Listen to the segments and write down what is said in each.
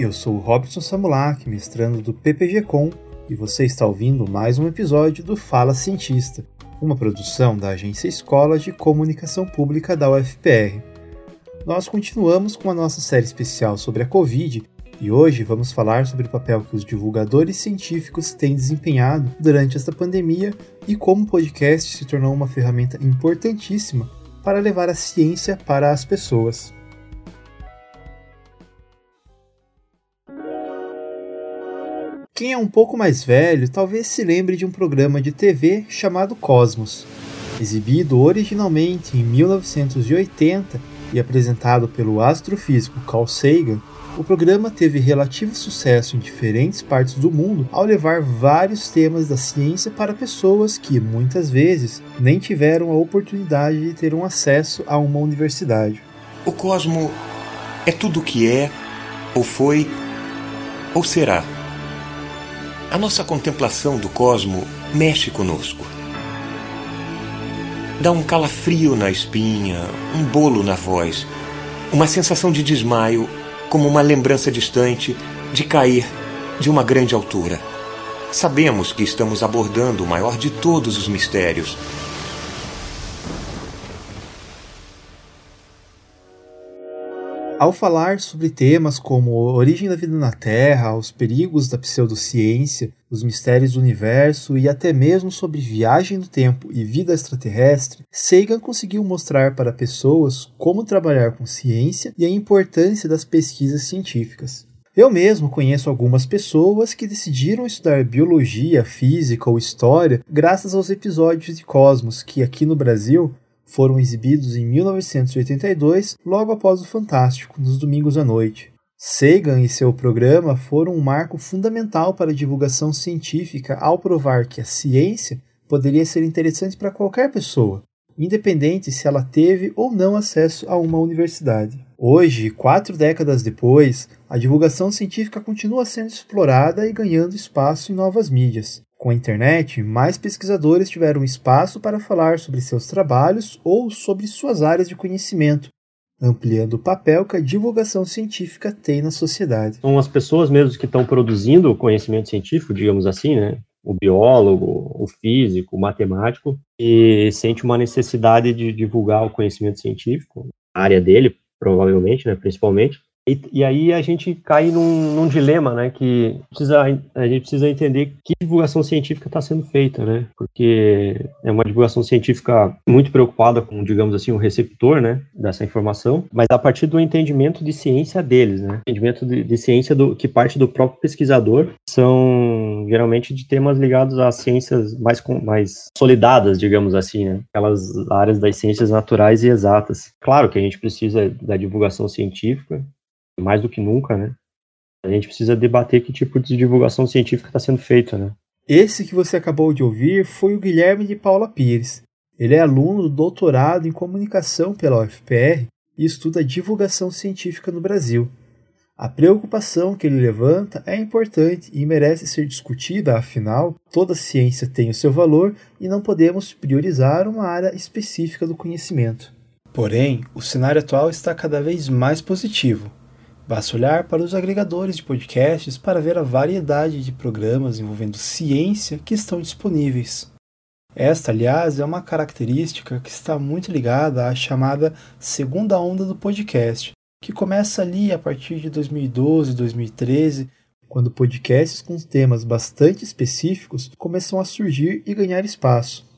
Eu sou Robson Samulak, mestrando do PPG-Com, e você está ouvindo mais um episódio do Fala Cientista, uma produção da Agência Escola de Comunicação Pública da UFPR. Nós continuamos com a nossa série especial sobre a Covid e hoje vamos falar sobre o papel que os divulgadores científicos têm desempenhado durante esta pandemia e como o podcast se tornou uma ferramenta importantíssima para levar a ciência para as pessoas. Quem é um pouco mais velho talvez se lembre de um programa de TV chamado Cosmos. Exibido originalmente em 1980 e apresentado pelo astrofísico Carl Sagan, o programa teve relativo sucesso em diferentes partes do mundo ao levar vários temas da ciência para pessoas que, muitas vezes, nem tiveram a oportunidade de ter um acesso a uma universidade. O cosmo é tudo o que é, ou foi, ou será. A nossa contemplação do cosmo mexe conosco. Dá um calafrio na espinha, um bolo na voz, uma sensação de desmaio, como uma lembrança distante de cair de uma grande altura. Sabemos que estamos abordando o maior de todos os mistérios, Ao falar sobre temas como a origem da vida na Terra, os perigos da pseudociência, os mistérios do universo e até mesmo sobre viagem no tempo e vida extraterrestre, Sagan conseguiu mostrar para pessoas como trabalhar com ciência e a importância das pesquisas científicas. Eu mesmo conheço algumas pessoas que decidiram estudar biologia, física ou história graças aos episódios de Cosmos que aqui no Brasil foram exibidos em 1982, logo após o Fantástico, nos domingos à noite. Sagan e seu programa foram um marco fundamental para a divulgação científica ao provar que a ciência poderia ser interessante para qualquer pessoa, independente se ela teve ou não acesso a uma universidade. Hoje, quatro décadas depois, a divulgação científica continua sendo explorada e ganhando espaço em novas mídias. Com a internet, mais pesquisadores tiveram espaço para falar sobre seus trabalhos ou sobre suas áreas de conhecimento, ampliando o papel que a divulgação científica tem na sociedade. São as pessoas mesmo que estão produzindo o conhecimento científico, digamos assim, né? O biólogo, o físico, o matemático, e sente uma necessidade de divulgar o conhecimento científico, a área dele, provavelmente, né, principalmente, e, e, aí a gente cai num, num, dilema, né, que precisa, a gente precisa entender que divulgação científica está sendo feita, né, porque é uma divulgação científica muito preocupada com, digamos assim, o receptor, né, dessa informação, mas a partir do entendimento de ciência deles, né, entendimento de, de ciência do, que parte do próprio pesquisador, são geralmente de temas ligados às ciências mais, mais solidadas, digamos assim, né, aquelas áreas das ciências naturais e exatas. Claro que a gente precisa da divulgação científica, mais do que nunca, né? A gente precisa debater que tipo de divulgação científica está sendo feita, né? Esse que você acabou de ouvir foi o Guilherme de Paula Pires. Ele é aluno do doutorado em comunicação pela UFPR e estuda divulgação científica no Brasil. A preocupação que ele levanta é importante e merece ser discutida, afinal, toda ciência tem o seu valor e não podemos priorizar uma área específica do conhecimento. Porém, o cenário atual está cada vez mais positivo. Basta olhar para os agregadores de podcasts para ver a variedade de programas envolvendo ciência que estão disponíveis. Esta, aliás, é uma característica que está muito ligada à chamada segunda onda do podcast, que começa ali a partir de 2012, 2013, quando podcasts com temas bastante específicos começam a surgir e ganhar espaço.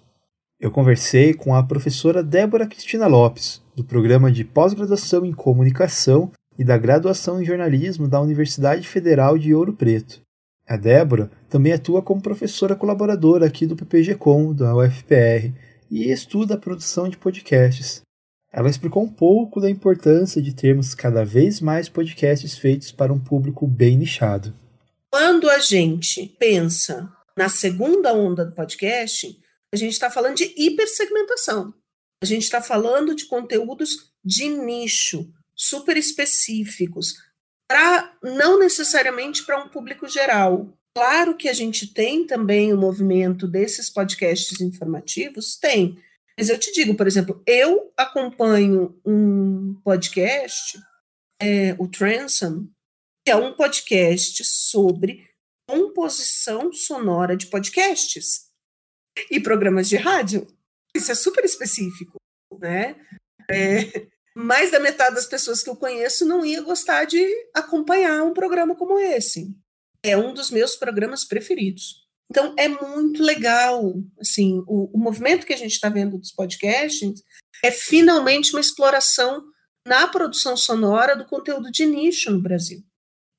Eu conversei com a professora Débora Cristina Lopes, do programa de pós-graduação em comunicação e da graduação em jornalismo da Universidade Federal de Ouro Preto. A Débora também atua como professora colaboradora aqui do PPG-Com, da UFPR, e estuda a produção de podcasts. Ela explicou um pouco da importância de termos cada vez mais podcasts feitos para um público bem nichado. Quando a gente pensa na segunda onda do podcast, a gente está falando de hipersegmentação. A gente está falando de conteúdos de nicho, super específicos, para não necessariamente para um público geral. Claro que a gente tem também o movimento desses podcasts informativos, tem. Mas eu te digo, por exemplo, eu acompanho um podcast, é, o Transom, é um podcast sobre composição sonora de podcasts e programas de rádio. Isso é super específico, né? É, mais da metade das pessoas que eu conheço não ia gostar de acompanhar um programa como esse. É um dos meus programas preferidos. Então, é muito legal, assim, o, o movimento que a gente está vendo dos podcasts é finalmente uma exploração na produção sonora do conteúdo de nicho no Brasil.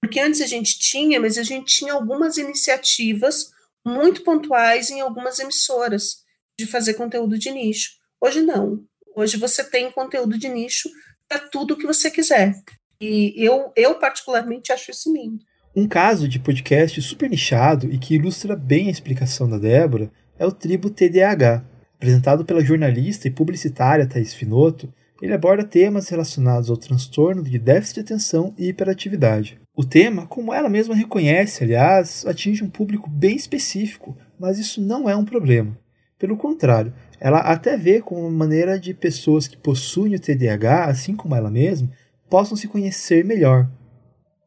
Porque antes a gente tinha, mas a gente tinha algumas iniciativas muito pontuais em algumas emissoras de fazer conteúdo de nicho. Hoje não. Hoje você tem conteúdo de nicho para tudo que você quiser. E eu, eu particularmente acho isso lindo. Um caso de podcast super nichado e que ilustra bem a explicação da Débora é o Tribo TDAH. Apresentado pela jornalista e publicitária Thais Finoto, ele aborda temas relacionados ao transtorno de déficit de atenção e hiperatividade. O tema, como ela mesma reconhece, aliás, atinge um público bem específico, mas isso não é um problema. Pelo contrário, ela até vê como uma maneira de pessoas que possuem o TDAH, assim como ela mesma, possam se conhecer melhor.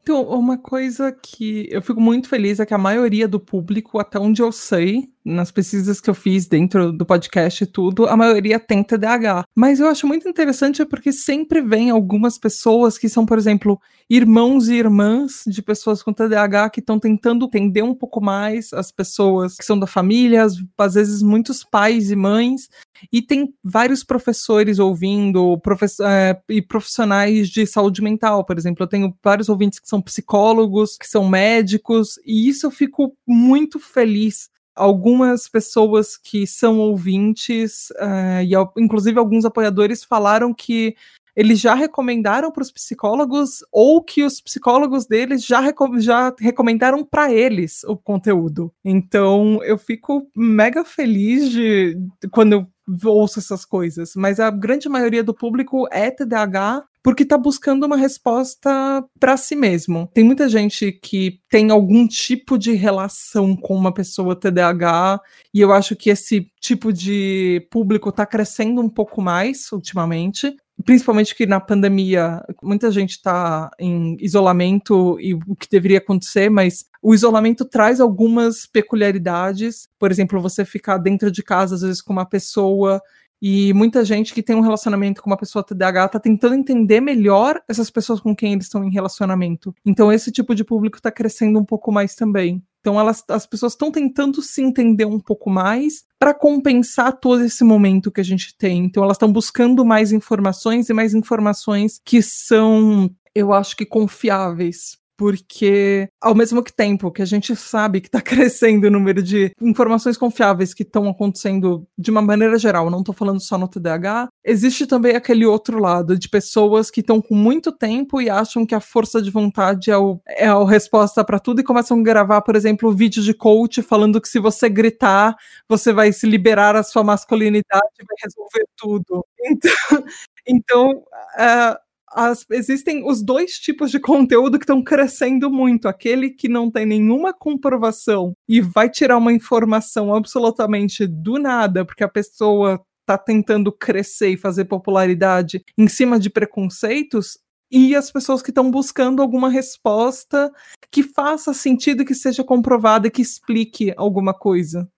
Então, uma coisa que eu fico muito feliz é que a maioria do público, até onde eu sei, nas pesquisas que eu fiz dentro do podcast e tudo, a maioria tem TDAH. Mas eu acho muito interessante porque sempre vem algumas pessoas que são, por exemplo, irmãos e irmãs de pessoas com TDAH que estão tentando entender um pouco mais as pessoas que são da família, às vezes muitos pais e mães, e tem vários professores ouvindo, é, e profissionais de saúde mental, por exemplo. Eu tenho vários ouvintes que são psicólogos, que são médicos, e isso eu fico muito feliz algumas pessoas que são ouvintes, uh, e inclusive alguns apoiadores falaram que eles já recomendaram para os psicólogos ou que os psicólogos deles já, recom já recomendaram para eles o conteúdo. Então eu fico mega feliz de, de quando eu ouço essas coisas, mas a grande maioria do público é TDAH porque está buscando uma resposta para si mesmo. Tem muita gente que tem algum tipo de relação com uma pessoa TDAH, e eu acho que esse tipo de público está crescendo um pouco mais ultimamente. Principalmente que na pandemia muita gente está em isolamento e o que deveria acontecer, mas o isolamento traz algumas peculiaridades. Por exemplo, você ficar dentro de casa, às vezes, com uma pessoa e muita gente que tem um relacionamento com uma pessoa TDAH está tentando entender melhor essas pessoas com quem eles estão em relacionamento. Então esse tipo de público está crescendo um pouco mais também. Então elas, as pessoas estão tentando se entender um pouco mais para compensar todo esse momento que a gente tem. Então elas estão buscando mais informações e mais informações que são, eu acho que confiáveis porque ao mesmo tempo que a gente sabe que está crescendo o número de informações confiáveis que estão acontecendo de uma maneira geral, não estou falando só no TDAH, existe também aquele outro lado de pessoas que estão com muito tempo e acham que a força de vontade é, o, é a resposta para tudo e começam a gravar, por exemplo, vídeos de coach falando que se você gritar, você vai se liberar a sua masculinidade e vai resolver tudo. Então, então uh, as, existem os dois tipos de conteúdo que estão crescendo muito. Aquele que não tem nenhuma comprovação e vai tirar uma informação absolutamente do nada, porque a pessoa está tentando crescer e fazer popularidade em cima de preconceitos, e as pessoas que estão buscando alguma resposta que faça sentido, que seja comprovada, que explique alguma coisa.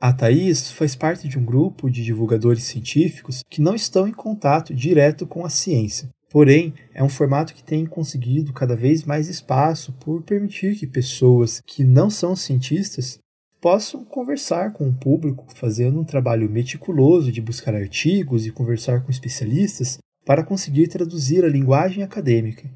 A Thaís faz parte de um grupo de divulgadores científicos que não estão em contato direto com a ciência, Porém, é um formato que tem conseguido cada vez mais espaço por permitir que pessoas que não são cientistas possam conversar com o público, fazendo um trabalho meticuloso de buscar artigos e conversar com especialistas para conseguir traduzir a linguagem acadêmica.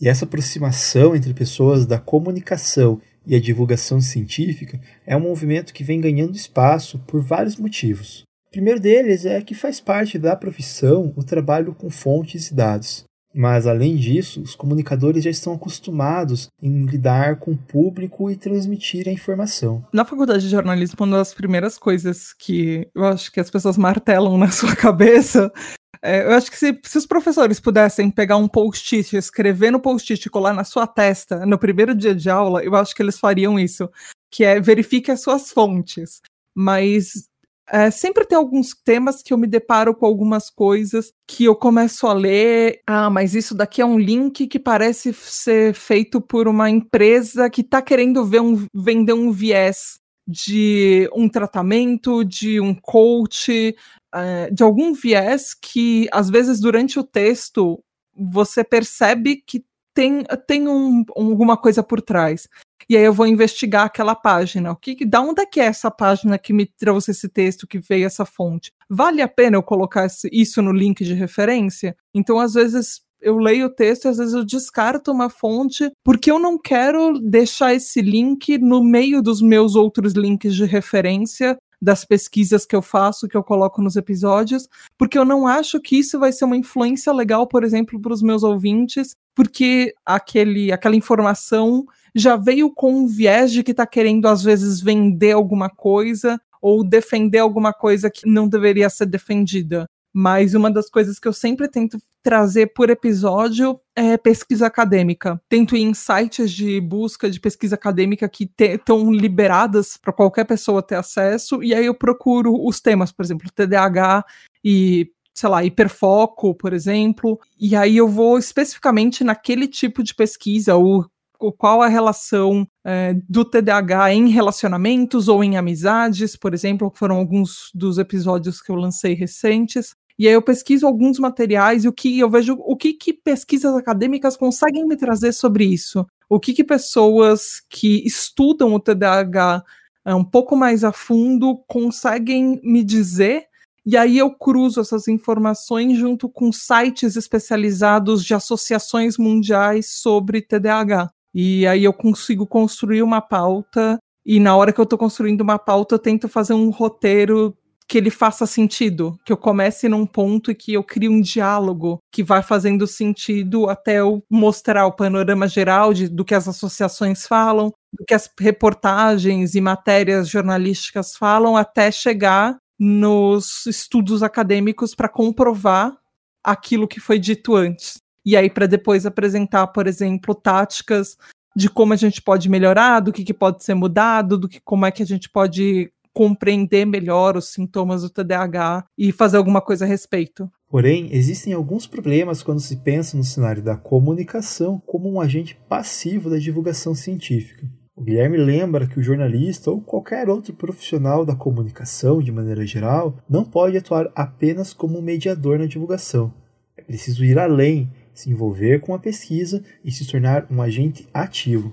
E essa aproximação entre pessoas da comunicação e a divulgação científica é um movimento que vem ganhando espaço por vários motivos. O primeiro deles é que faz parte da profissão o trabalho com fontes e dados. Mas, além disso, os comunicadores já estão acostumados em lidar com o público e transmitir a informação. Na faculdade de jornalismo, uma das primeiras coisas que eu acho que as pessoas martelam na sua cabeça é, eu acho que se, se, os professores pudessem pegar um post-it, escrever no post-it e colar na sua testa no primeiro dia de aula, eu acho que eles fariam isso, que é verifique as suas fontes. Mas é, sempre tem alguns temas que eu me deparo com algumas coisas que eu começo a ler. Ah, mas isso daqui é um link que parece ser feito por uma empresa que está querendo um, vender um viés de um tratamento, de um coach, é, de algum viés que, às vezes, durante o texto, você percebe que tem, tem um, alguma coisa por trás. E aí eu vou investigar aquela página. O que, da onde é que é essa página que me trouxe esse texto, que veio essa fonte? Vale a pena eu colocar isso no link de referência? Então, às vezes, eu leio o texto e às vezes eu descarto uma fonte porque eu não quero deixar esse link no meio dos meus outros links de referência das pesquisas que eu faço, que eu coloco nos episódios, porque eu não acho que isso vai ser uma influência legal, por exemplo, para os meus ouvintes, porque aquele, aquela informação já veio com um viés de que está querendo, às vezes, vender alguma coisa ou defender alguma coisa que não deveria ser defendida. Mas uma das coisas que eu sempre tento trazer por episódio é pesquisa acadêmica. Tento ir em sites de busca de pesquisa acadêmica que estão liberadas para qualquer pessoa ter acesso, e aí eu procuro os temas, por exemplo, TDAH e sei lá, hiperfoco, por exemplo, e aí eu vou especificamente naquele tipo de pesquisa, ou qual a relação é, do TDAH em relacionamentos ou em amizades, por exemplo, que foram alguns dos episódios que eu lancei recentes. E aí eu pesquiso alguns materiais e o que eu vejo o que, que pesquisas acadêmicas conseguem me trazer sobre isso. O que, que pessoas que estudam o TDAH é, um pouco mais a fundo conseguem me dizer e aí eu cruzo essas informações junto com sites especializados de associações mundiais sobre TDAH. E aí eu consigo construir uma pauta e na hora que eu estou construindo uma pauta eu tento fazer um roteiro que ele faça sentido, que eu comece num ponto e que eu crie um diálogo que vai fazendo sentido até eu mostrar o panorama geral de, do que as associações falam, do que as reportagens e matérias jornalísticas falam, até chegar nos estudos acadêmicos para comprovar aquilo que foi dito antes. E aí, para depois apresentar, por exemplo, táticas de como a gente pode melhorar, do que, que pode ser mudado, do que como é que a gente pode compreender melhor os sintomas do TDAH e fazer alguma coisa a respeito. Porém, existem alguns problemas quando se pensa no cenário da comunicação como um agente passivo da divulgação científica. O Guilherme lembra que o jornalista ou qualquer outro profissional da comunicação, de maneira geral, não pode atuar apenas como um mediador na divulgação. É preciso ir além, se envolver com a pesquisa e se tornar um agente ativo.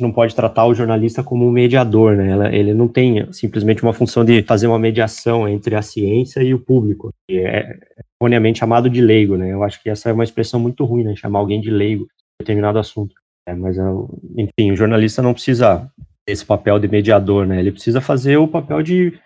Não pode tratar o jornalista como um mediador, né? Ele não tem simplesmente uma função de fazer uma mediação entre a ciência e o público. Que é erroneamente chamado de leigo, né? Eu acho que essa é uma expressão muito ruim, né? Chamar alguém de leigo em determinado assunto. É, mas, é enfim, o jornalista não precisa esse papel de mediador, né? Ele precisa fazer o papel de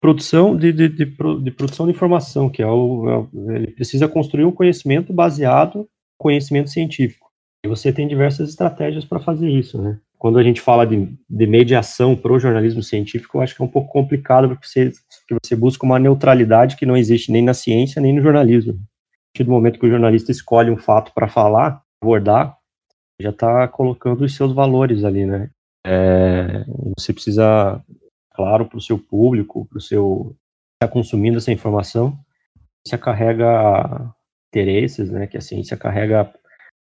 produção de, de, de, de produção de informação, que é o, é, ele precisa construir um conhecimento baseado no conhecimento científico. E você tem diversas estratégias para fazer isso, né? Quando a gente fala de, de mediação para o jornalismo científico, eu acho que é um pouco complicado porque você, porque você busca uma neutralidade que não existe nem na ciência nem no jornalismo. A partir do momento que o jornalista escolhe um fato para falar, abordar, já está colocando os seus valores ali, né? É, você precisa, claro, para o seu público, para o seu está consumindo essa informação, você carrega interesses, né? Que a ciência carrega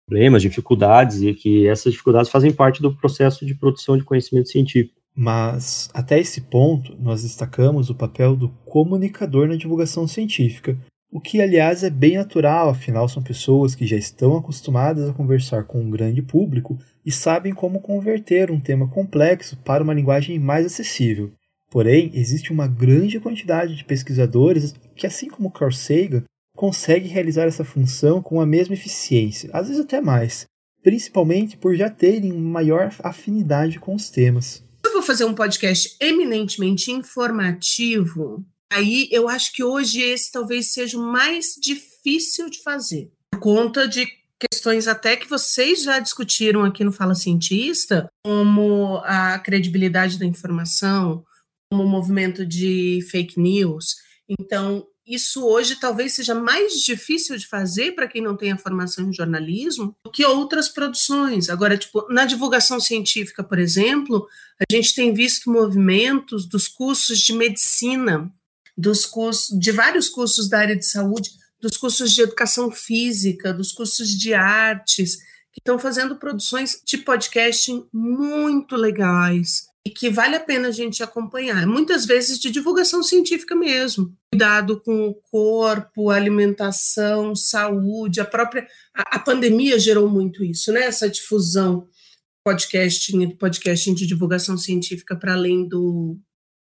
problemas, dificuldades e que essas dificuldades fazem parte do processo de produção de conhecimento científico. Mas, até esse ponto, nós destacamos o papel do comunicador na divulgação científica, o que, aliás, é bem natural, afinal, são pessoas que já estão acostumadas a conversar com um grande público e sabem como converter um tema complexo para uma linguagem mais acessível. Porém, existe uma grande quantidade de pesquisadores que, assim como Carl Sagan, consegue realizar essa função com a mesma eficiência, às vezes até mais, principalmente por já terem maior afinidade com os temas. Eu vou fazer um podcast eminentemente informativo Aí eu acho que hoje esse talvez seja o mais difícil de fazer, por conta de questões até que vocês já discutiram aqui no Fala Cientista, como a credibilidade da informação, como o movimento de fake news. Então, isso hoje talvez seja mais difícil de fazer para quem não tem a formação em jornalismo do que outras produções. Agora, tipo, na divulgação científica, por exemplo, a gente tem visto movimentos dos cursos de medicina dos cursos, de vários cursos da área de saúde, dos cursos de educação física, dos cursos de artes, que estão fazendo produções de podcasting muito legais e que vale a pena a gente acompanhar. Muitas vezes de divulgação científica mesmo. Cuidado com o corpo, alimentação, saúde, a própria. A, a pandemia gerou muito isso, né? Essa difusão podcasting, podcasting de divulgação científica para além do,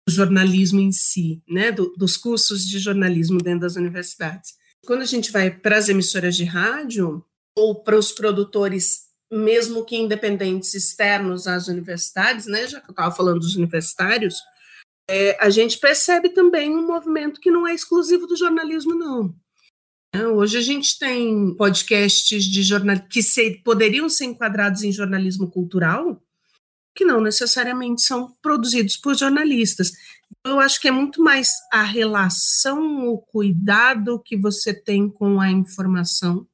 jornalismo em si, né? Do, dos cursos de jornalismo dentro das universidades. Quando a gente vai para as emissoras de rádio ou para os produtores, mesmo que independentes externos às universidades, né? Já que eu estava falando dos universitários, é, a gente percebe também um movimento que não é exclusivo do jornalismo, não. É, hoje a gente tem podcasts de jornal que se, poderiam ser enquadrados em jornalismo cultural, que não necessariamente são produzidos por jornalistas. Eu acho que é muito mais a relação, o cuidado que você tem com a informação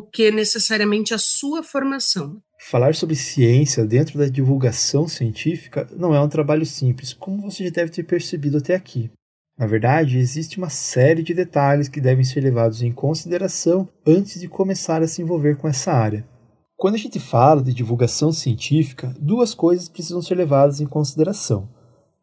do que necessariamente a sua formação. Falar sobre ciência dentro da divulgação científica não é um trabalho simples, como você já deve ter percebido até aqui. Na verdade, existe uma série de detalhes que devem ser levados em consideração antes de começar a se envolver com essa área. Quando a gente fala de divulgação científica, duas coisas precisam ser levadas em consideração.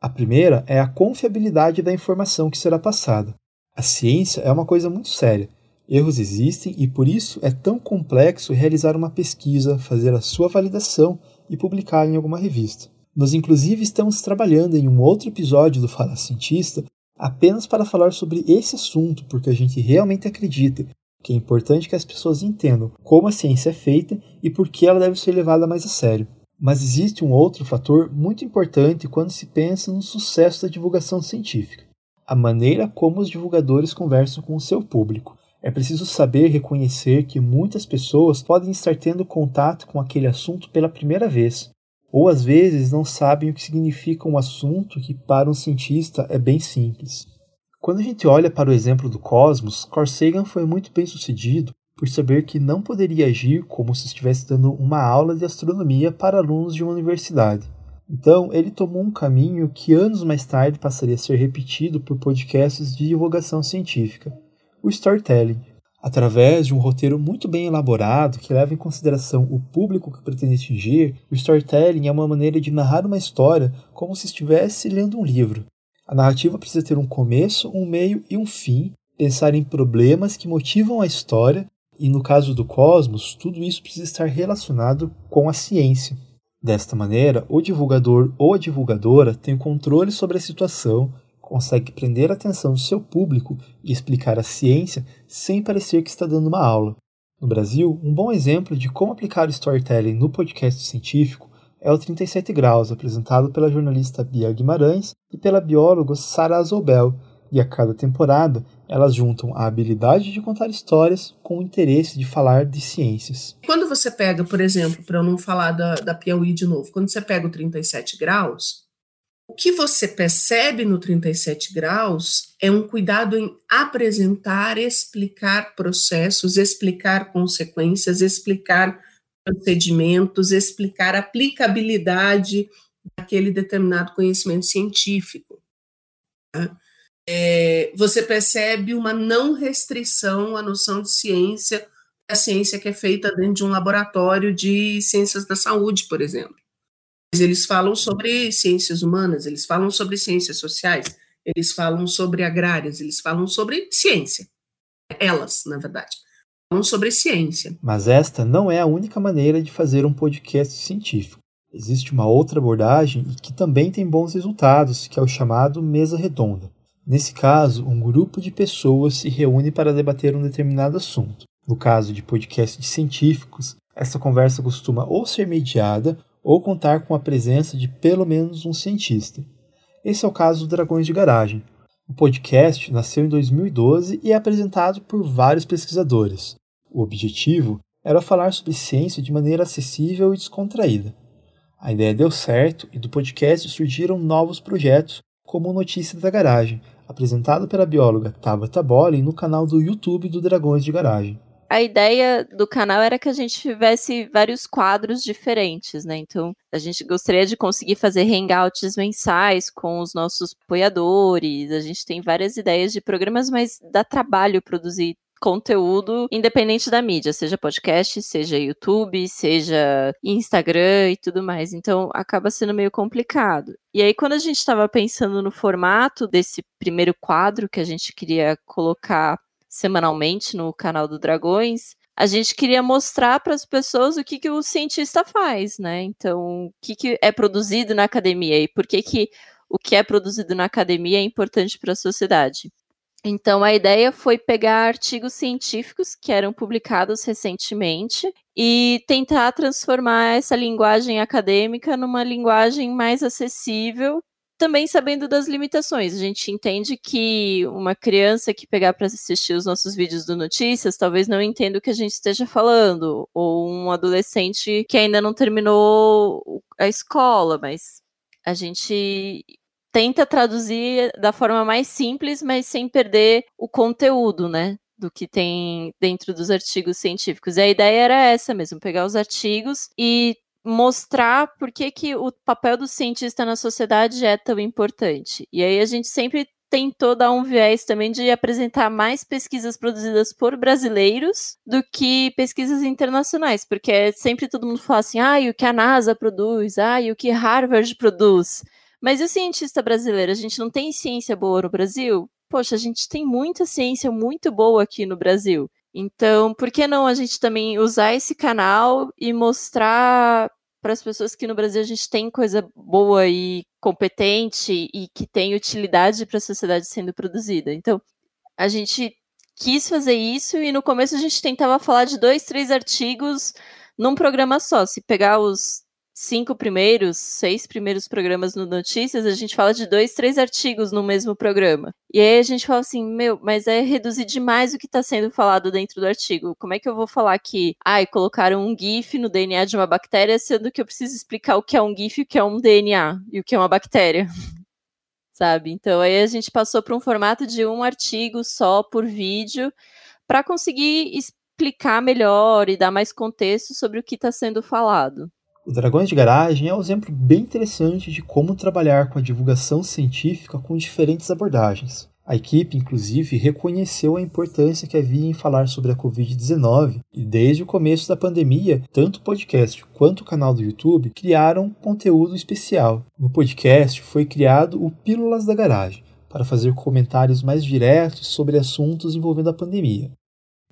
A primeira é a confiabilidade da informação que será passada. A ciência é uma coisa muito séria. Erros existem e por isso é tão complexo realizar uma pesquisa, fazer a sua validação e publicar em alguma revista. Nós, inclusive, estamos trabalhando em um outro episódio do Fala Cientista apenas para falar sobre esse assunto, porque a gente realmente acredita que é importante que as pessoas entendam como a ciência é feita e por que ela deve ser levada mais a sério. Mas existe um outro fator muito importante quando se pensa no sucesso da divulgação científica: a maneira como os divulgadores conversam com o seu público. É preciso saber reconhecer que muitas pessoas podem estar tendo contato com aquele assunto pela primeira vez, ou às vezes não sabem o que significa um assunto que para um cientista é bem simples. Quando a gente olha para o exemplo do cosmos, Carl Sagan foi muito bem sucedido por saber que não poderia agir como se estivesse dando uma aula de astronomia para alunos de uma universidade. Então, ele tomou um caminho que anos mais tarde passaria a ser repetido por podcasts de divulgação científica: o storytelling. Através de um roteiro muito bem elaborado que leva em consideração o público que pretende atingir, o storytelling é uma maneira de narrar uma história como se estivesse lendo um livro, a narrativa precisa ter um começo, um meio e um fim, pensar em problemas que motivam a história, e no caso do cosmos, tudo isso precisa estar relacionado com a ciência. Desta maneira, o divulgador ou a divulgadora tem controle sobre a situação, consegue prender a atenção do seu público e explicar a ciência sem parecer que está dando uma aula. No Brasil, um bom exemplo de como aplicar o storytelling no podcast científico é o 37 Graus, apresentado pela jornalista Bia Guimarães e pela bióloga Sara Azobel, e a cada temporada elas juntam a habilidade de contar histórias com o interesse de falar de ciências. Quando você pega, por exemplo, para eu não falar da, da Piauí de novo, quando você pega o 37 Graus, o que você percebe no 37 Graus é um cuidado em apresentar, explicar processos, explicar consequências, explicar procedimentos, explicar aplicabilidade daquele determinado conhecimento científico. Tá? É, você percebe uma não restrição à noção de ciência, a ciência que é feita dentro de um laboratório de ciências da saúde, por exemplo. Eles falam sobre ciências humanas, eles falam sobre ciências sociais, eles falam sobre agrárias, eles falam sobre ciência. Elas, na verdade sobre ciência. Mas esta não é a única maneira de fazer um podcast científico. Existe uma outra abordagem e que também tem bons resultados, que é o chamado mesa redonda. Nesse caso, um grupo de pessoas se reúne para debater um determinado assunto. No caso de podcasts científicos, essa conversa costuma ou ser mediada ou contar com a presença de pelo menos um cientista. Esse é o caso do Dragões de Garagem, o podcast nasceu em 2012 e é apresentado por vários pesquisadores. O objetivo era falar sobre ciência de maneira acessível e descontraída. A ideia deu certo e do podcast surgiram novos projetos, como o Notícia da Garagem, apresentado pela bióloga Tabata Bolin no canal do YouTube do Dragões de Garagem. A ideia do canal era que a gente tivesse vários quadros diferentes, né? Então, a gente gostaria de conseguir fazer hangouts mensais com os nossos apoiadores. A gente tem várias ideias de programas, mas dá trabalho produzir conteúdo independente da mídia, seja podcast, seja YouTube, seja Instagram e tudo mais. Então acaba sendo meio complicado. E aí, quando a gente estava pensando no formato desse primeiro quadro que a gente queria colocar semanalmente no canal do Dragões, a gente queria mostrar para as pessoas o que, que o cientista faz, né? Então, o que, que é produzido na academia e por que, que o que é produzido na academia é importante para a sociedade. Então, a ideia foi pegar artigos científicos que eram publicados recentemente e tentar transformar essa linguagem acadêmica numa linguagem mais acessível também sabendo das limitações. A gente entende que uma criança que pegar para assistir os nossos vídeos do Notícias talvez não entenda o que a gente esteja falando, ou um adolescente que ainda não terminou a escola, mas a gente tenta traduzir da forma mais simples, mas sem perder o conteúdo, né? Do que tem dentro dos artigos científicos. E a ideia era essa mesmo, pegar os artigos e mostrar por que, que o papel do cientista na sociedade é tão importante. E aí a gente sempre tentou dar um viés também de apresentar mais pesquisas produzidas por brasileiros do que pesquisas internacionais, porque sempre todo mundo fala assim, ah, e o que a NASA produz, ah, e o que Harvard produz. Mas e o cientista brasileiro? A gente não tem ciência boa no Brasil? Poxa, a gente tem muita ciência muito boa aqui no Brasil. Então, por que não a gente também usar esse canal e mostrar para as pessoas que no Brasil a gente tem coisa boa e competente e que tem utilidade para a sociedade sendo produzida. Então, a gente quis fazer isso e no começo a gente tentava falar de dois, três artigos num programa só. Se pegar os cinco primeiros, seis primeiros programas no Notícias, a gente fala de dois, três artigos no mesmo programa. E aí a gente fala assim, meu, mas é reduzir demais o que está sendo falado dentro do artigo. Como é que eu vou falar que, ai, colocaram um GIF no DNA de uma bactéria, sendo que eu preciso explicar o que é um GIF, o que é um DNA e o que é uma bactéria? Sabe? Então aí a gente passou para um formato de um artigo só por vídeo para conseguir explicar melhor e dar mais contexto sobre o que está sendo falado. O Dragões de Garagem é um exemplo bem interessante de como trabalhar com a divulgação científica com diferentes abordagens. A equipe, inclusive, reconheceu a importância que havia em falar sobre a Covid-19 e, desde o começo da pandemia, tanto o podcast quanto o canal do YouTube criaram conteúdo especial. No podcast foi criado o Pílulas da Garagem, para fazer comentários mais diretos sobre assuntos envolvendo a pandemia.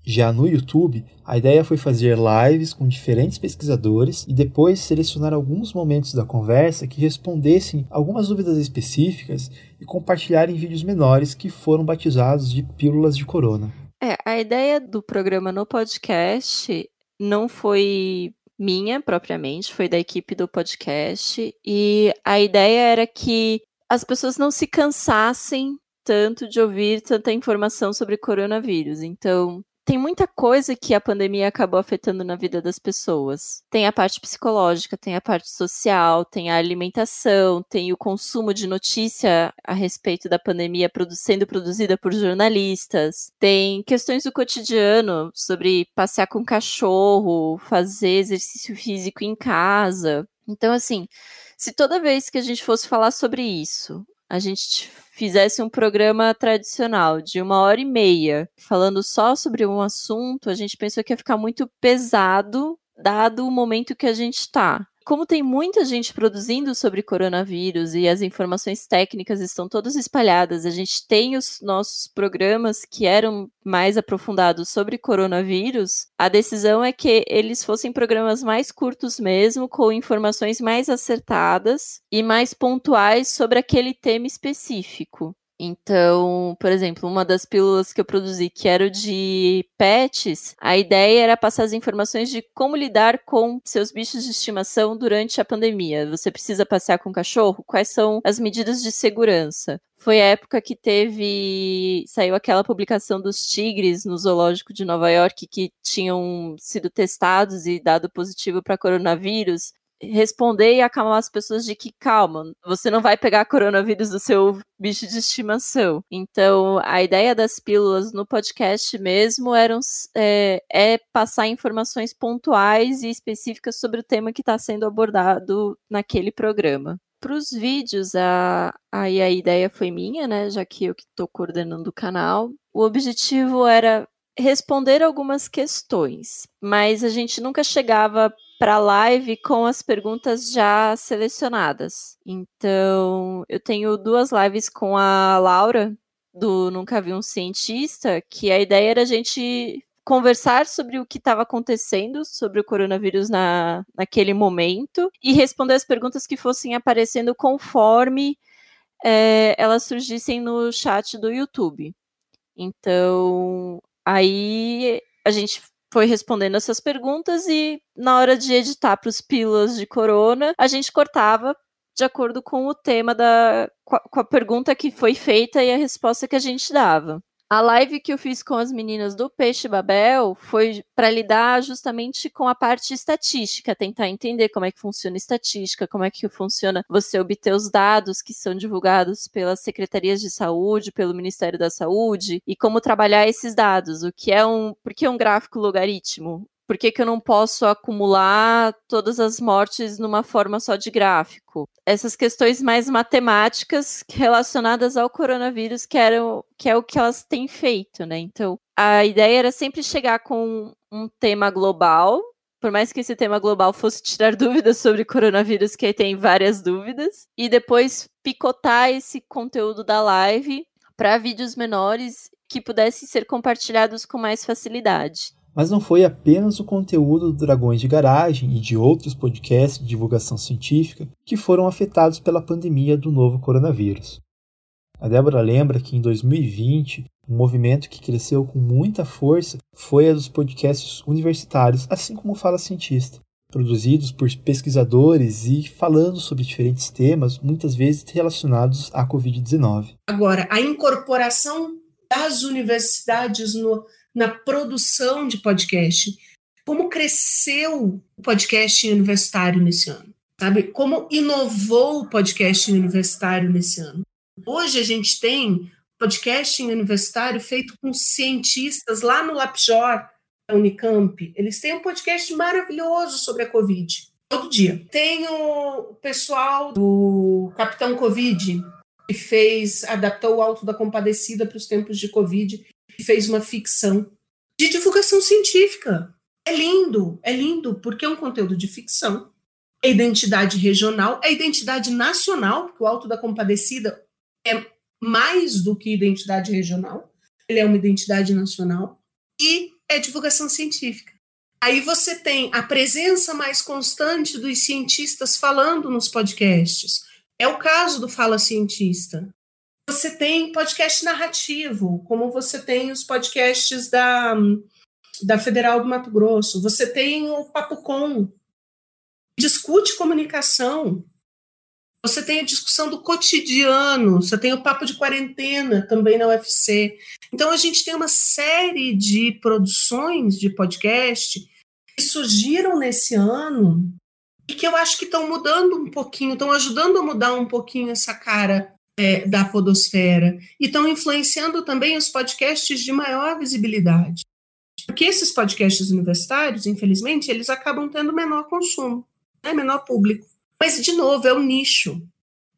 Já no YouTube, a ideia foi fazer lives com diferentes pesquisadores e depois selecionar alguns momentos da conversa que respondessem algumas dúvidas específicas e compartilhar em vídeos menores que foram batizados de Pílulas de Corona. É, a ideia do programa no podcast não foi minha propriamente, foi da equipe do podcast e a ideia era que as pessoas não se cansassem tanto de ouvir tanta informação sobre coronavírus. Então, tem muita coisa que a pandemia acabou afetando na vida das pessoas. Tem a parte psicológica, tem a parte social, tem a alimentação, tem o consumo de notícia a respeito da pandemia sendo produzida por jornalistas, tem questões do cotidiano sobre passear com cachorro, fazer exercício físico em casa. Então, assim, se toda vez que a gente fosse falar sobre isso, a gente fizesse um programa tradicional de uma hora e meia, falando só sobre um assunto, a gente pensou que ia ficar muito pesado, dado o momento que a gente está como tem muita gente produzindo sobre coronavírus e as informações técnicas estão todas espalhadas, a gente tem os nossos programas que eram mais aprofundados sobre coronavírus, a decisão é que eles fossem programas mais curtos mesmo, com informações mais acertadas e mais pontuais sobre aquele tema específico. Então, por exemplo, uma das pílulas que eu produzi, que era o de pets, a ideia era passar as informações de como lidar com seus bichos de estimação durante a pandemia. Você precisa passear com o cachorro? Quais são as medidas de segurança? Foi a época que teve. saiu aquela publicação dos tigres no zoológico de Nova York que tinham sido testados e dado positivo para coronavírus. Responder e acalmar as pessoas de que calma, você não vai pegar coronavírus do seu bicho de estimação. Então, a ideia das pílulas no podcast mesmo eram, é, é passar informações pontuais e específicas sobre o tema que está sendo abordado naquele programa. Para os vídeos, a, a ideia foi minha, né? Já que eu que estou coordenando o canal. O objetivo era responder algumas questões, mas a gente nunca chegava para a live com as perguntas já selecionadas. Então, eu tenho duas lives com a Laura, do Nunca Vi um Cientista, que a ideia era a gente conversar sobre o que estava acontecendo sobre o coronavírus na, naquele momento e responder as perguntas que fossem aparecendo conforme é, elas surgissem no chat do YouTube. Então, aí a gente foi respondendo essas perguntas e na hora de editar para os pílulas de corona, a gente cortava de acordo com o tema da com a pergunta que foi feita e a resposta que a gente dava. A live que eu fiz com as meninas do Peixe Babel foi para lidar justamente com a parte estatística, tentar entender como é que funciona estatística, como é que funciona você obter os dados que são divulgados pelas secretarias de saúde, pelo Ministério da Saúde e como trabalhar esses dados, o que é um, por que um gráfico logaritmo? Por que, que eu não posso acumular todas as mortes numa forma só de gráfico? Essas questões mais matemáticas relacionadas ao coronavírus, que, eram, que é o que elas têm feito, né? Então, a ideia era sempre chegar com um tema global, por mais que esse tema global fosse tirar dúvidas sobre coronavírus, que tem várias dúvidas, e depois picotar esse conteúdo da live para vídeos menores que pudessem ser compartilhados com mais facilidade. Mas não foi apenas o conteúdo do Dragões de Garagem e de outros podcasts de divulgação científica que foram afetados pela pandemia do novo coronavírus. A Débora lembra que em 2020, um movimento que cresceu com muita força foi a dos podcasts universitários, assim como Fala Cientista, produzidos por pesquisadores e falando sobre diferentes temas, muitas vezes relacionados à Covid-19. Agora, a incorporação das universidades no, na produção de podcast. Como cresceu o podcast universitário nesse ano? Sabe? Como inovou o podcast universitário nesse ano? Hoje a gente tem podcast universitário feito com cientistas lá no Lapjor, da Unicamp. Eles têm um podcast maravilhoso sobre a Covid, todo dia. Tem o pessoal do Capitão Covid, que fez, adaptou o Alto da Compadecida para os tempos de Covid e fez uma ficção de divulgação científica. É lindo, é lindo, porque é um conteúdo de ficção, é identidade regional, é identidade nacional, porque o Alto da Compadecida é mais do que identidade regional, ele é uma identidade nacional, e é divulgação científica. Aí você tem a presença mais constante dos cientistas falando nos podcasts. É o caso do Fala Cientista. Você tem podcast narrativo, como você tem os podcasts da, da Federal do Mato Grosso. Você tem o Papo Com, discute comunicação. Você tem a discussão do cotidiano, você tem o papo de quarentena também na UFC. Então a gente tem uma série de produções de podcast que surgiram nesse ano e que eu acho que estão mudando um pouquinho, estão ajudando a mudar um pouquinho essa cara é, da podosfera e estão influenciando também os podcasts de maior visibilidade. Porque esses podcasts universitários, infelizmente, eles acabam tendo menor consumo, né, menor público. Mas, de novo, é o nicho.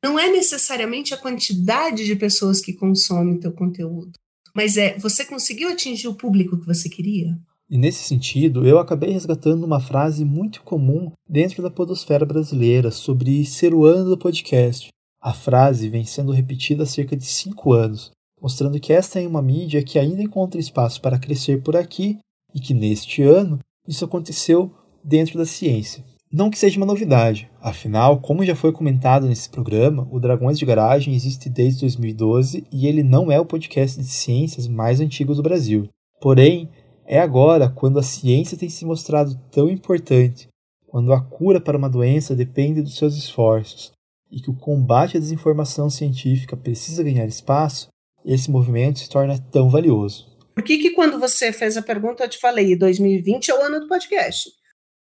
Não é necessariamente a quantidade de pessoas que consomem teu conteúdo, mas é você conseguiu atingir o público que você queria? E nesse sentido, eu acabei resgatando uma frase muito comum dentro da podosfera brasileira sobre ser o ano do podcast. A frase vem sendo repetida há cerca de cinco anos, mostrando que esta é uma mídia que ainda encontra espaço para crescer por aqui e que neste ano isso aconteceu dentro da ciência. Não que seja uma novidade, afinal, como já foi comentado nesse programa, o Dragões de Garagem existe desde 2012 e ele não é o podcast de ciências mais antigo do Brasil. Porém, é agora, quando a ciência tem se mostrado tão importante, quando a cura para uma doença depende dos seus esforços e que o combate à desinformação científica precisa ganhar espaço, esse movimento se torna tão valioso. Por que, que quando você fez a pergunta eu te falei, 2020 é o ano do podcast?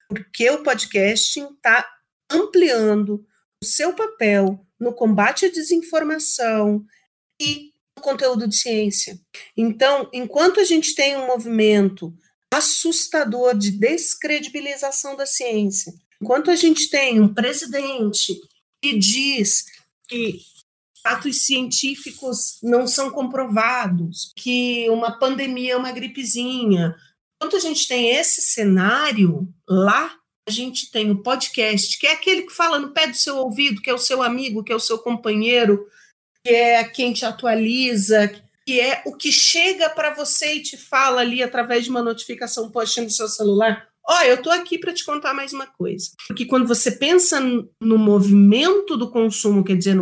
Porque o podcasting está ampliando o seu papel no combate à desinformação e no conteúdo de ciência. Então, enquanto a gente tem um movimento assustador de descredibilização da ciência, enquanto a gente tem um presidente que diz que fatos científicos não são comprovados, que uma pandemia é uma gripezinha. Enquanto a gente tem esse cenário lá, a gente tem o podcast, que é aquele que fala no pé do seu ouvido, que é o seu amigo, que é o seu companheiro, que é quem te atualiza, que é o que chega para você e te fala ali através de uma notificação post no seu celular. Ó, eu estou aqui para te contar mais uma coisa. Porque quando você pensa no movimento do consumo, quer dizer,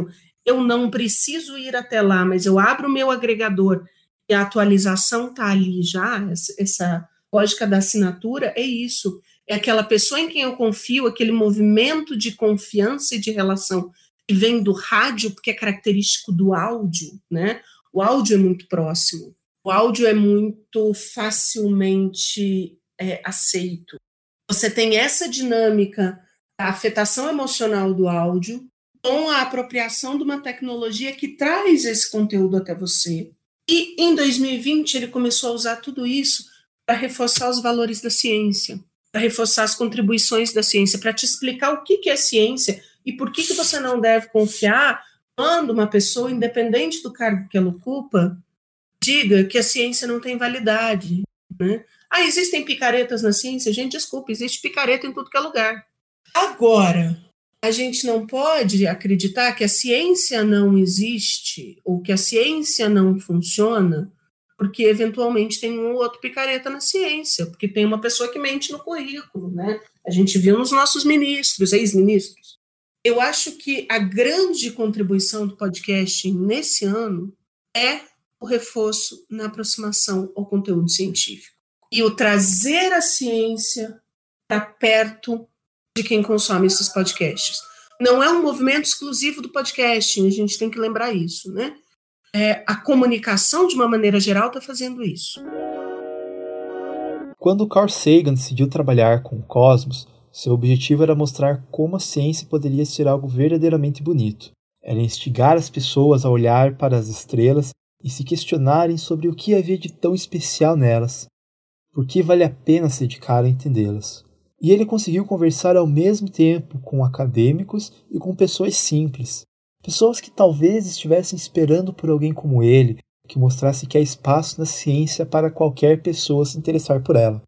eu não preciso ir até lá, mas eu abro o meu agregador e a atualização está ali já, essa lógica da assinatura, é isso é aquela pessoa em quem eu confio, aquele movimento de confiança e de relação que vem do rádio, porque é característico do áudio, né? O áudio é muito próximo, o áudio é muito facilmente é, aceito. Você tem essa dinâmica da afetação emocional do áudio com a apropriação de uma tecnologia que traz esse conteúdo até você. E em 2020 ele começou a usar tudo isso para reforçar os valores da ciência para reforçar as contribuições da ciência, para te explicar o que, que é ciência e por que, que você não deve confiar quando uma pessoa, independente do cargo que ela ocupa, diga que a ciência não tem validade. Né? Ah, existem picaretas na ciência? Gente, desculpa, existe picareta em tudo que é lugar. Agora, a gente não pode acreditar que a ciência não existe ou que a ciência não funciona porque eventualmente tem um ou outro picareta na ciência, porque tem uma pessoa que mente no currículo, né? A gente viu nos nossos ministros, ex-ministros. Eu acho que a grande contribuição do podcast nesse ano é o reforço na aproximação ao conteúdo científico e o trazer a ciência para perto de quem consome esses podcasts. Não é um movimento exclusivo do podcast, a gente tem que lembrar isso, né? é, a comunicação, de uma maneira geral, está fazendo isso. Quando Carl Sagan decidiu trabalhar com o cosmos, seu objetivo era mostrar como a ciência poderia ser algo verdadeiramente bonito. Era instigar as pessoas a olhar para as estrelas e se questionarem sobre o que havia de tão especial nelas, por que vale a pena se dedicar a entendê-las. E ele conseguiu conversar ao mesmo tempo com acadêmicos e com pessoas simples, Pessoas que talvez estivessem esperando por alguém como ele, que mostrasse que há espaço na ciência para qualquer pessoa se interessar por ela.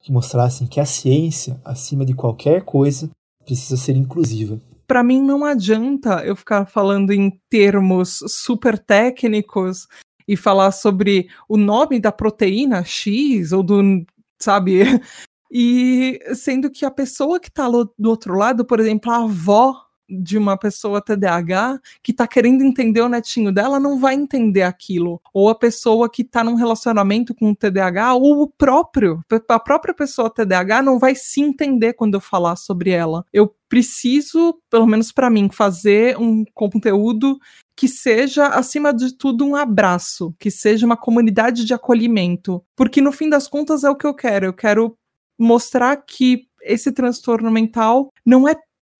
Que mostrassem que a ciência, acima de qualquer coisa, precisa ser inclusiva. Para mim não adianta eu ficar falando em termos super técnicos e falar sobre o nome da proteína X ou do, sabe? E sendo que a pessoa que está do outro lado, por exemplo, a avó de uma pessoa TDAH que tá querendo entender o netinho dela não vai entender aquilo. Ou a pessoa que tá num relacionamento com o TDAH, ou o próprio, a própria pessoa TDAH não vai se entender quando eu falar sobre ela. Eu preciso, pelo menos para mim, fazer um conteúdo que seja, acima de tudo, um abraço, que seja uma comunidade de acolhimento. Porque no fim das contas é o que eu quero. Eu quero mostrar que esse transtorno mental não é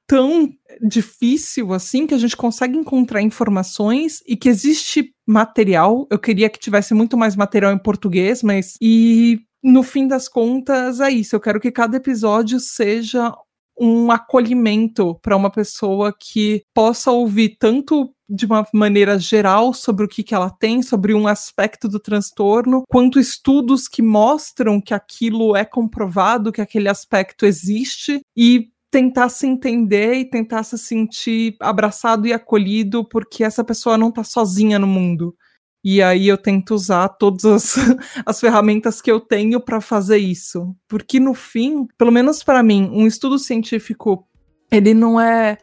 tão difícil assim que a gente consegue encontrar informações e que existe material. Eu queria que tivesse muito mais material em português, mas e no fim das contas é isso. Eu quero que cada episódio seja um acolhimento para uma pessoa que possa ouvir tanto de uma maneira geral sobre o que, que ela tem, sobre um aspecto do transtorno, quanto estudos que mostram que aquilo é comprovado, que aquele aspecto existe, e tentar se entender e tentar se sentir abraçado e acolhido, porque essa pessoa não está sozinha no mundo. E aí eu tento usar todas as, as ferramentas que eu tenho para fazer isso. Porque no fim, pelo menos para mim, um estudo científico, ele não é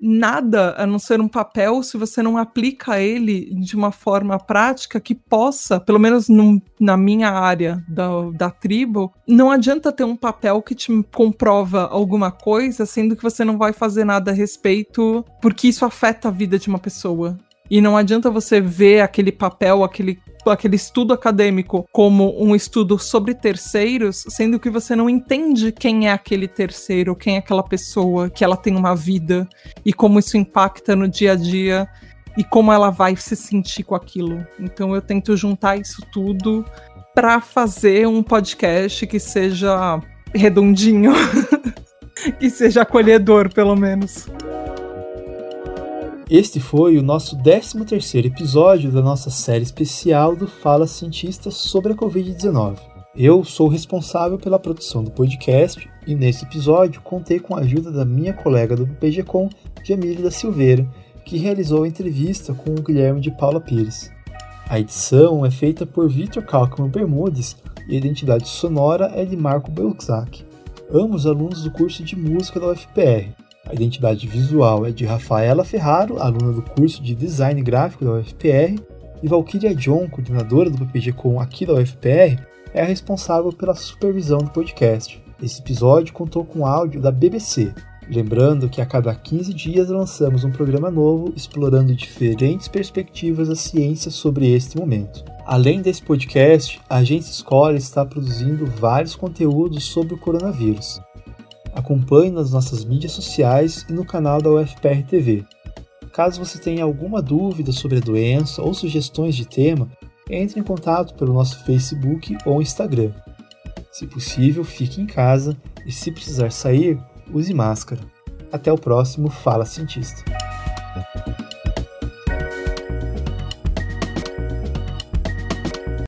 nada a não ser um papel se você não aplica ele de uma forma prática que possa, pelo menos num, na minha área da, da tribo, não adianta ter um papel que te comprova alguma coisa, sendo que você não vai fazer nada a respeito, porque isso afeta a vida de uma pessoa. E não adianta você ver aquele papel, aquele aquele estudo acadêmico como um estudo sobre terceiros, sendo que você não entende quem é aquele terceiro, quem é aquela pessoa, que ela tem uma vida e como isso impacta no dia a dia e como ela vai se sentir com aquilo. Então eu tento juntar isso tudo para fazer um podcast que seja redondinho, que seja acolhedor, pelo menos. Este foi o nosso 13º episódio da nossa série especial do Fala Cientista sobre a Covid-19. Eu sou responsável pela produção do podcast e nesse episódio contei com a ajuda da minha colega do PGCom, Jamile da Silveira, que realizou a entrevista com o Guilherme de Paula Pires. A edição é feita por Victor Kalkman Bermudes e a identidade sonora é de Marco Belzac, ambos alunos do curso de música da UFPR. A identidade visual é de Rafaela Ferraro, aluna do curso de Design Gráfico da UFPR, e Valkyria John, coordenadora do PPG Com aqui da UFPR, é a responsável pela supervisão do podcast. Esse episódio contou com áudio da BBC. Lembrando que a cada 15 dias lançamos um programa novo explorando diferentes perspectivas da ciência sobre este momento. Além desse podcast, a Agência Escola está produzindo vários conteúdos sobre o coronavírus. Acompanhe nas nossas mídias sociais e no canal da UFPR TV. Caso você tenha alguma dúvida sobre a doença ou sugestões de tema, entre em contato pelo nosso Facebook ou Instagram. Se possível, fique em casa e, se precisar sair, use máscara. Até o próximo Fala Cientista.